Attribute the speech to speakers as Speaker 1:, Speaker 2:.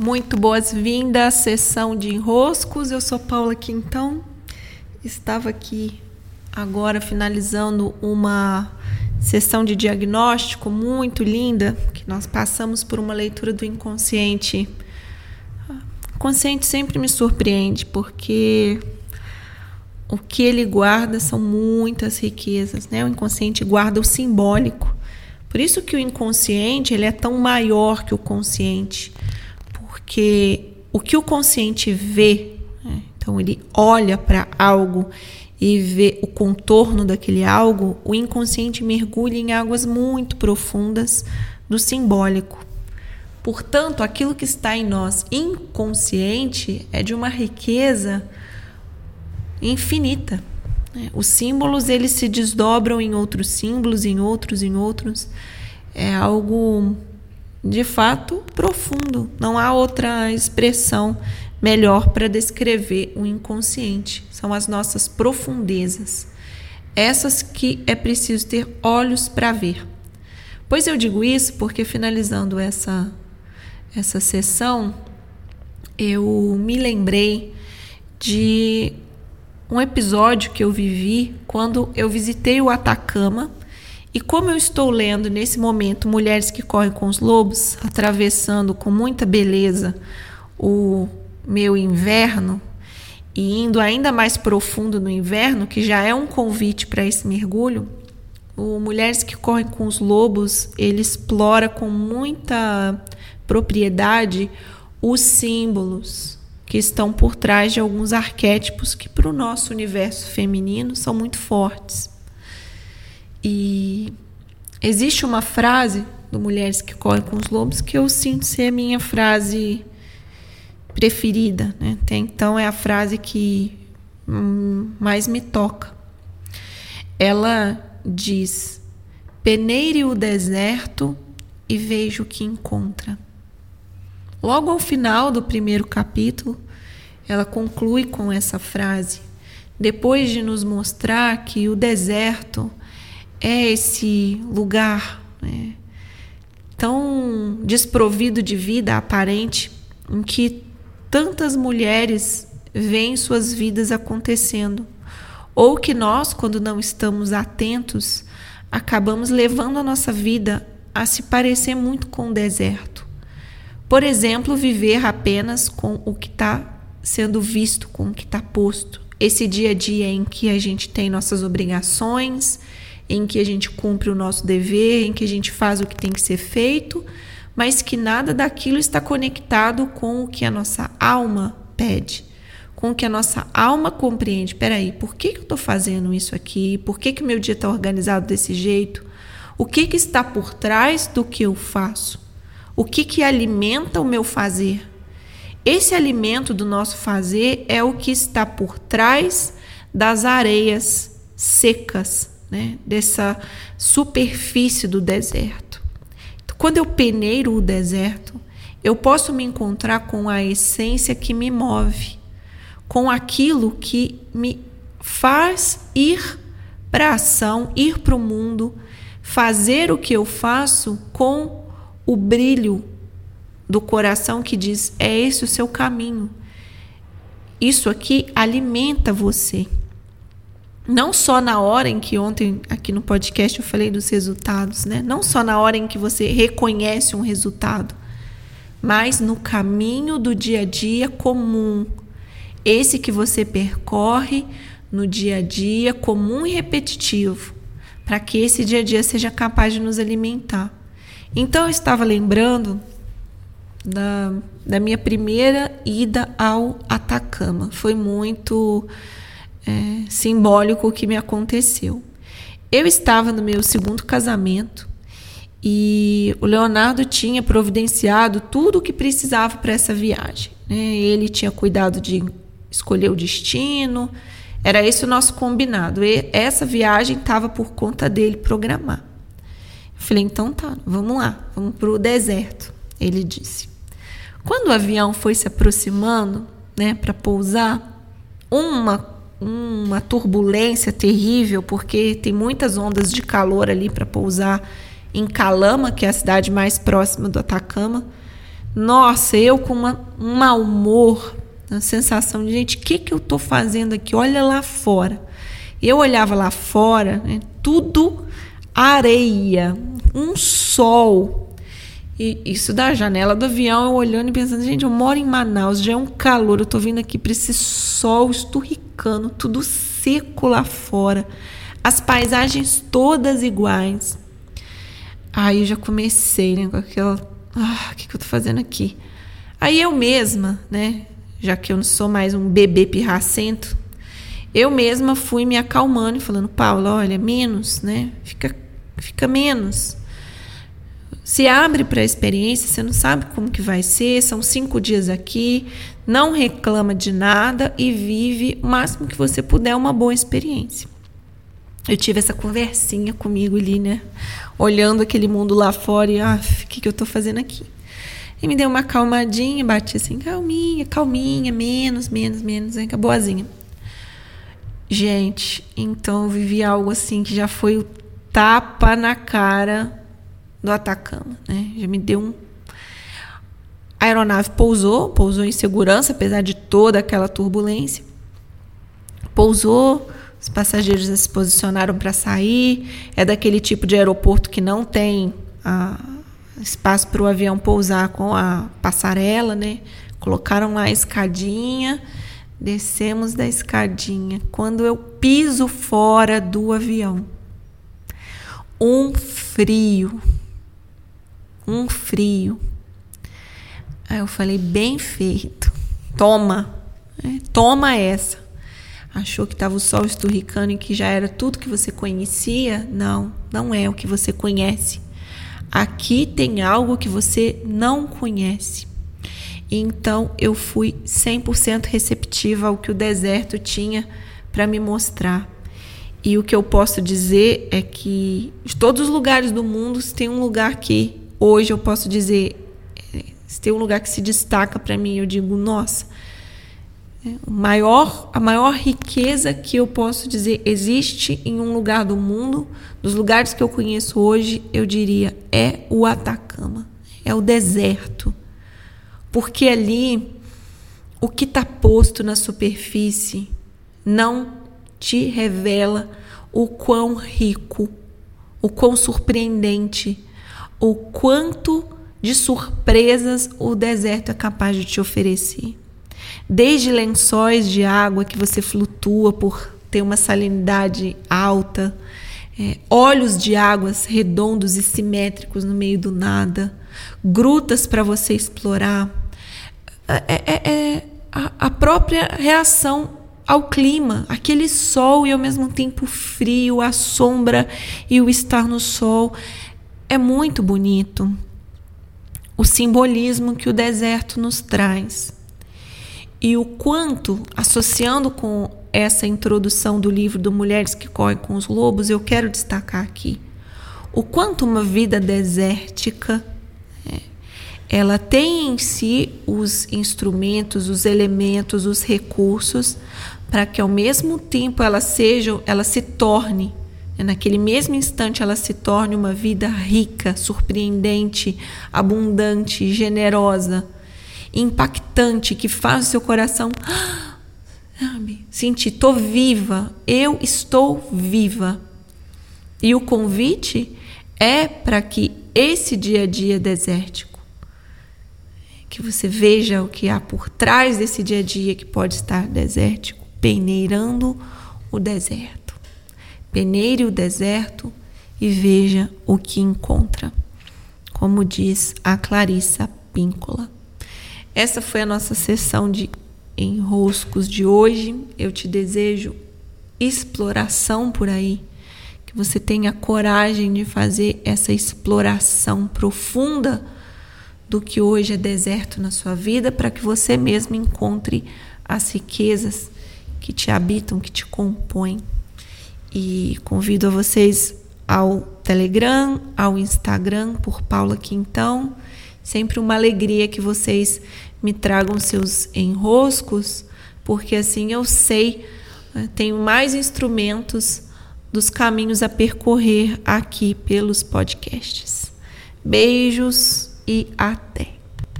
Speaker 1: Muito boas-vindas à sessão de enroscos. Eu sou Paula Quintão. Estava aqui agora finalizando uma sessão de diagnóstico muito linda, que nós passamos por uma leitura do inconsciente. O consciente sempre me surpreende, porque o que ele guarda são muitas riquezas, né? O inconsciente guarda o simbólico. Por isso que o inconsciente ele é tão maior que o consciente, porque o que o consciente vê, né? então ele olha para algo e vê o contorno daquele algo, o inconsciente mergulha em águas muito profundas do simbólico. Portanto, aquilo que está em nós inconsciente é de uma riqueza infinita. Né? Os símbolos eles se desdobram em outros símbolos, em outros, em outros. É algo de fato profundo. Não há outra expressão melhor para descrever o inconsciente. São as nossas profundezas. Essas que é preciso ter olhos para ver. Pois eu digo isso porque finalizando essa essa sessão, eu me lembrei de um episódio que eu vivi quando eu visitei o Atacama. E como eu estou lendo nesse momento Mulheres que Correm com os Lobos, atravessando com muita beleza o meu inverno e indo ainda mais profundo no inverno, que já é um convite para esse mergulho, o Mulheres que Correm com os Lobos, ele explora com muita propriedade os símbolos, que estão por trás de alguns arquétipos que, para o nosso universo feminino, são muito fortes. E existe uma frase do Mulheres que Correm com os Lobos que eu sinto ser a minha frase preferida. Né? Até então é a frase que hum, mais me toca. Ela diz: peneire o deserto e veja o que encontra. Logo ao final do primeiro capítulo, ela conclui com essa frase. Depois de nos mostrar que o deserto é esse lugar né, tão desprovido de vida aparente, em que tantas mulheres veem suas vidas acontecendo, ou que nós, quando não estamos atentos, acabamos levando a nossa vida a se parecer muito com o deserto. Por exemplo, viver apenas com o que está sendo visto, com o que está posto. Esse dia a dia em que a gente tem nossas obrigações, em que a gente cumpre o nosso dever, em que a gente faz o que tem que ser feito, mas que nada daquilo está conectado com o que a nossa alma pede, com o que a nossa alma compreende. Peraí, por que, que eu estou fazendo isso aqui? Por que, o meu dia está organizado desse jeito? O que, que está por trás do que eu faço? O que, que alimenta o meu fazer? Esse alimento do nosso fazer é o que está por trás das areias secas, né? dessa superfície do deserto. Então, quando eu peneiro o deserto, eu posso me encontrar com a essência que me move, com aquilo que me faz ir para a ação, ir para o mundo, fazer o que eu faço com o brilho do coração que diz: é esse o seu caminho. Isso aqui alimenta você. Não só na hora em que ontem aqui no podcast eu falei dos resultados, né? Não só na hora em que você reconhece um resultado, mas no caminho do dia a dia comum. Esse que você percorre no dia a dia comum e repetitivo, para que esse dia a dia seja capaz de nos alimentar. Então eu estava lembrando da, da minha primeira ida ao Atacama. Foi muito é, simbólico o que me aconteceu. Eu estava no meu segundo casamento e o Leonardo tinha providenciado tudo o que precisava para essa viagem. Né? Ele tinha cuidado de escolher o destino, era esse o nosso combinado. E essa viagem estava por conta dele programar. Eu falei, então tá, vamos lá, vamos para o deserto. Ele disse. Quando o avião foi se aproximando, né, para pousar, uma uma turbulência terrível, porque tem muitas ondas de calor ali para pousar em Calama, que é a cidade mais próxima do Atacama. Nossa, eu com uma, um mau humor, a sensação de, gente, o que, que eu estou fazendo aqui? Olha lá fora. Eu olhava lá fora, né, tudo areia, um sol. E isso da janela do avião, eu olhando e pensando, gente, eu moro em Manaus, já é um calor, eu tô vindo aqui para esse sol esturricando, tudo seco lá fora. As paisagens todas iguais. Aí eu já comecei, né, com aquela, ah, o que, que eu tô fazendo aqui? Aí eu mesma, né, já que eu não sou mais um bebê pirracento, eu mesma fui me acalmando e falando, Paulo, olha, menos, né? Fica, fica menos. Se abre para a experiência, você não sabe como que vai ser, são cinco dias aqui, não reclama de nada e vive o máximo que você puder uma boa experiência. Eu tive essa conversinha comigo ali, né? Olhando aquele mundo lá fora e, ah, o que, que eu tô fazendo aqui? E me deu uma calmadinha, bati assim, calminha, calminha, menos, menos, menos, hein, boazinha. Gente, então eu vivi algo assim que já foi o tapa na cara do Atacama, né? Já me deu um. A aeronave pousou, pousou em segurança, apesar de toda aquela turbulência. Pousou, os passageiros se posicionaram para sair. É daquele tipo de aeroporto que não tem ah, espaço para o avião pousar com a passarela, né? Colocaram lá a escadinha Descemos da escadinha. Quando eu piso fora do avião, um frio, um frio. Aí eu falei, bem feito. Toma, é, toma essa. Achou que estava o sol esturricando e que já era tudo que você conhecia? Não, não é o que você conhece. Aqui tem algo que você não conhece. Então eu fui 100% receptiva ao que o deserto tinha para me mostrar. E o que eu posso dizer é que de todos os lugares do mundo, tem um lugar que hoje eu posso dizer, é, se tem um lugar que se destaca para mim, eu digo, nossa, é, maior, a maior riqueza que eu posso dizer existe em um lugar do mundo, dos lugares que eu conheço hoje, eu diria, é o Atacama, é o deserto. Porque ali o que está posto na superfície não te revela o quão rico, o quão surpreendente, o quanto de surpresas o deserto é capaz de te oferecer. Desde lençóis de água que você flutua por ter uma salinidade alta, é, olhos de águas redondos e simétricos no meio do nada, grutas para você explorar. É, é, é a, a própria reação ao clima, aquele sol e ao mesmo tempo frio, a sombra e o estar no sol. É muito bonito o simbolismo que o deserto nos traz. E o quanto, associando com essa introdução do livro do Mulheres que Correm com os Lobos, eu quero destacar aqui o quanto uma vida desértica é, ela tem em si os instrumentos, os elementos, os recursos para que ao mesmo tempo ela seja, ela se torne, né, naquele mesmo instante ela se torne uma vida rica, surpreendente, abundante, generosa, impactante, que faz o seu coração sabe, sentir, tô viva, eu estou viva. E o convite é para que esse dia a dia desértico, que você veja o que há por trás desse dia a dia que pode estar desértico, peneirando o deserto. Peneire o deserto e veja o que encontra. Como diz a Clarissa Píncola. Essa foi a nossa sessão de enroscos de hoje. Eu te desejo exploração por aí que você tenha coragem de fazer essa exploração profunda do que hoje é deserto na sua vida, para que você mesmo encontre as riquezas que te habitam, que te compõem. E convido a vocês ao Telegram, ao Instagram por Paula Quintão. Sempre uma alegria que vocês me tragam seus enroscos, porque assim eu sei, né, tenho mais instrumentos dos caminhos a percorrer aqui pelos podcasts. Beijos e até!